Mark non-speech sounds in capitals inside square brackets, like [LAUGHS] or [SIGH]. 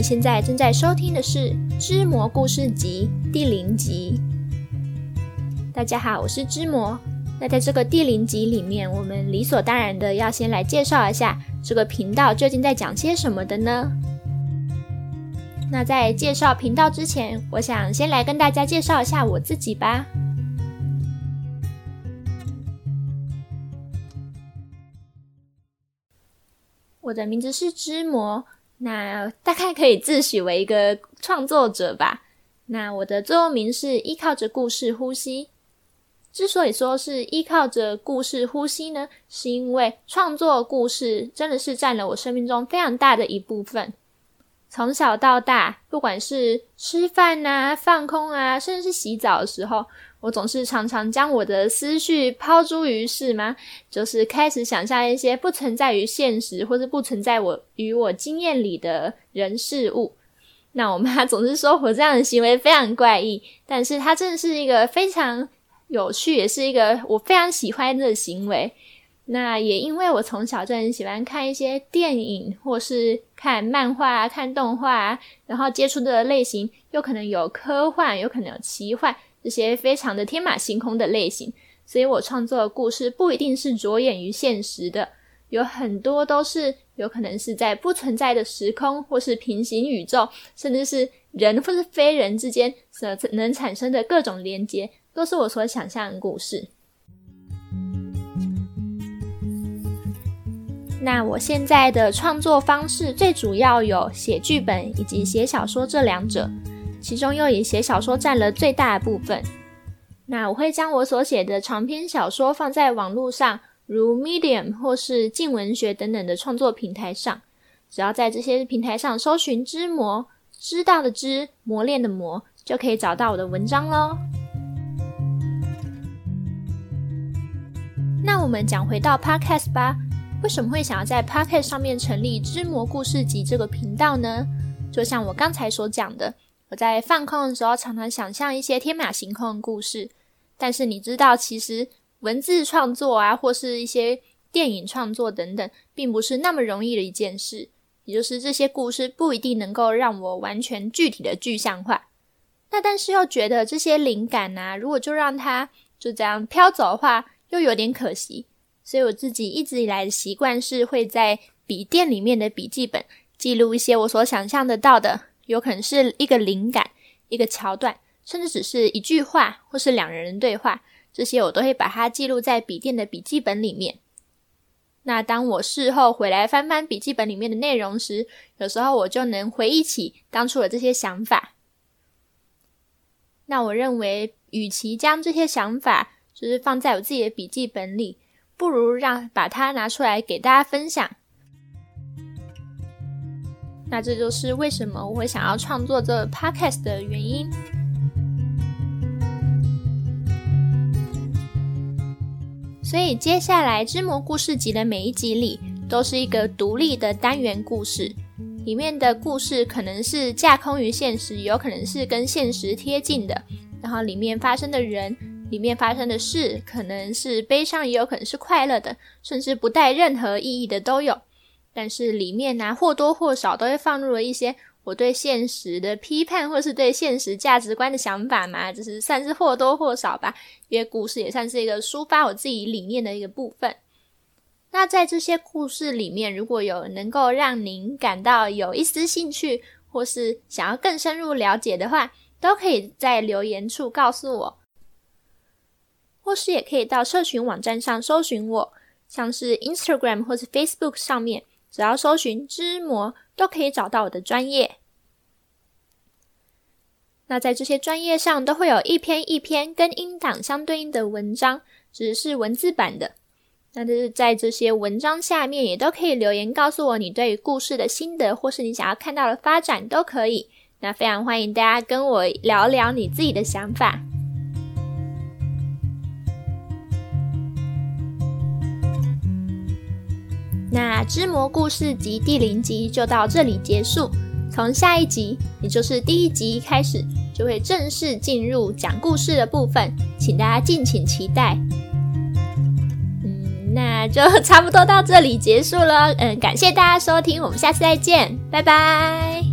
你现在正在收听的是《织魔故事集》第零集。大家好，我是织魔。那在这个第零集里面，我们理所当然的要先来介绍一下这个频道究竟在讲些什么的呢？那在介绍频道之前，我想先来跟大家介绍一下我自己吧。我的名字是织魔。那大概可以自诩为一个创作者吧。那我的座右铭是依靠着故事呼吸。之所以说是依靠着故事呼吸呢，是因为创作故事真的是占了我生命中非常大的一部分。从小到大，不管是吃饭啊、放空啊，甚至是洗澡的时候。我总是常常将我的思绪抛诸于世吗，就是开始想象一些不存在于现实或者不存在我与我经验里的人事物。那我妈 [LAUGHS] 总是说我这样的行为非常怪异，但是它真的是一个非常有趣，也是一个我非常喜欢的行为。那也因为我从小就很喜欢看一些电影，或是看漫画、看动画，然后接触的类型又可能有科幻，有可能有奇幻。这些非常的天马行空的类型，所以我创作的故事不一定是着眼于现实的，有很多都是有可能是在不存在的时空，或是平行宇宙，甚至是人或是非人之间所能产生的各种连接，都是我所想象的故事。那我现在的创作方式最主要有写剧本以及写小说这两者。其中又以写小说占了最大的部分。那我会将我所写的长篇小说放在网络上，如 Medium 或是静文学等等的创作平台上。只要在这些平台上搜寻“知魔”，知道的知，磨练的磨，就可以找到我的文章喽。那我们讲回到 Podcast 吧，为什么会想要在 Podcast 上面成立“知魔故事集”这个频道呢？就像我刚才所讲的。我在放空的时候，常常想象一些天马行空的故事。但是你知道，其实文字创作啊，或是一些电影创作等等，并不是那么容易的一件事。也就是这些故事不一定能够让我完全具体的具象化。那但是又觉得这些灵感啊，如果就让它就这样飘走的话，又有点可惜。所以我自己一直以来的习惯是会在笔电里面的笔记本记录一些我所想象得到的。有可能是一个灵感，一个桥段，甚至只是一句话，或是两人的对话，这些我都会把它记录在笔电的笔记本里面。那当我事后回来翻翻笔记本里面的内容时，有时候我就能回忆起当初的这些想法。那我认为，与其将这些想法就是放在我自己的笔记本里，不如让把它拿出来给大家分享。那这就是为什么我会想要创作这 podcast 的原因。所以接下来之魔故事集的每一集里，都是一个独立的单元故事，里面的故事可能是架空于现实，有可能是跟现实贴近的。然后里面发生的人，里面发生的事，可能是悲伤，也有可能是快乐的，甚至不带任何意义的都有。但是里面呢、或多或少都会放入了一些我对现实的批判，或是对现实价值观的想法嘛，就是算是或多或少吧。因为故事也算是一个抒发我自己理念的一个部分。那在这些故事里面，如果有能够让您感到有一丝兴趣，或是想要更深入了解的话，都可以在留言处告诉我，或是也可以到社群网站上搜寻我，像是 Instagram 或是 Facebook 上面。只要搜寻织魔，都可以找到我的专业。那在这些专业上，都会有一篇一篇跟音档相对应的文章，只是文字版的。那就是在这些文章下面，也都可以留言告诉我你对于故事的心得，或是你想要看到的发展都可以。那非常欢迎大家跟我聊聊你自己的想法。那知魔故事集第零集就到这里结束。从下一集，也就是第一集开始，就会正式进入讲故事的部分，请大家敬请期待。嗯，那就差不多到这里结束了。嗯，感谢大家收听，我们下次再见，拜拜。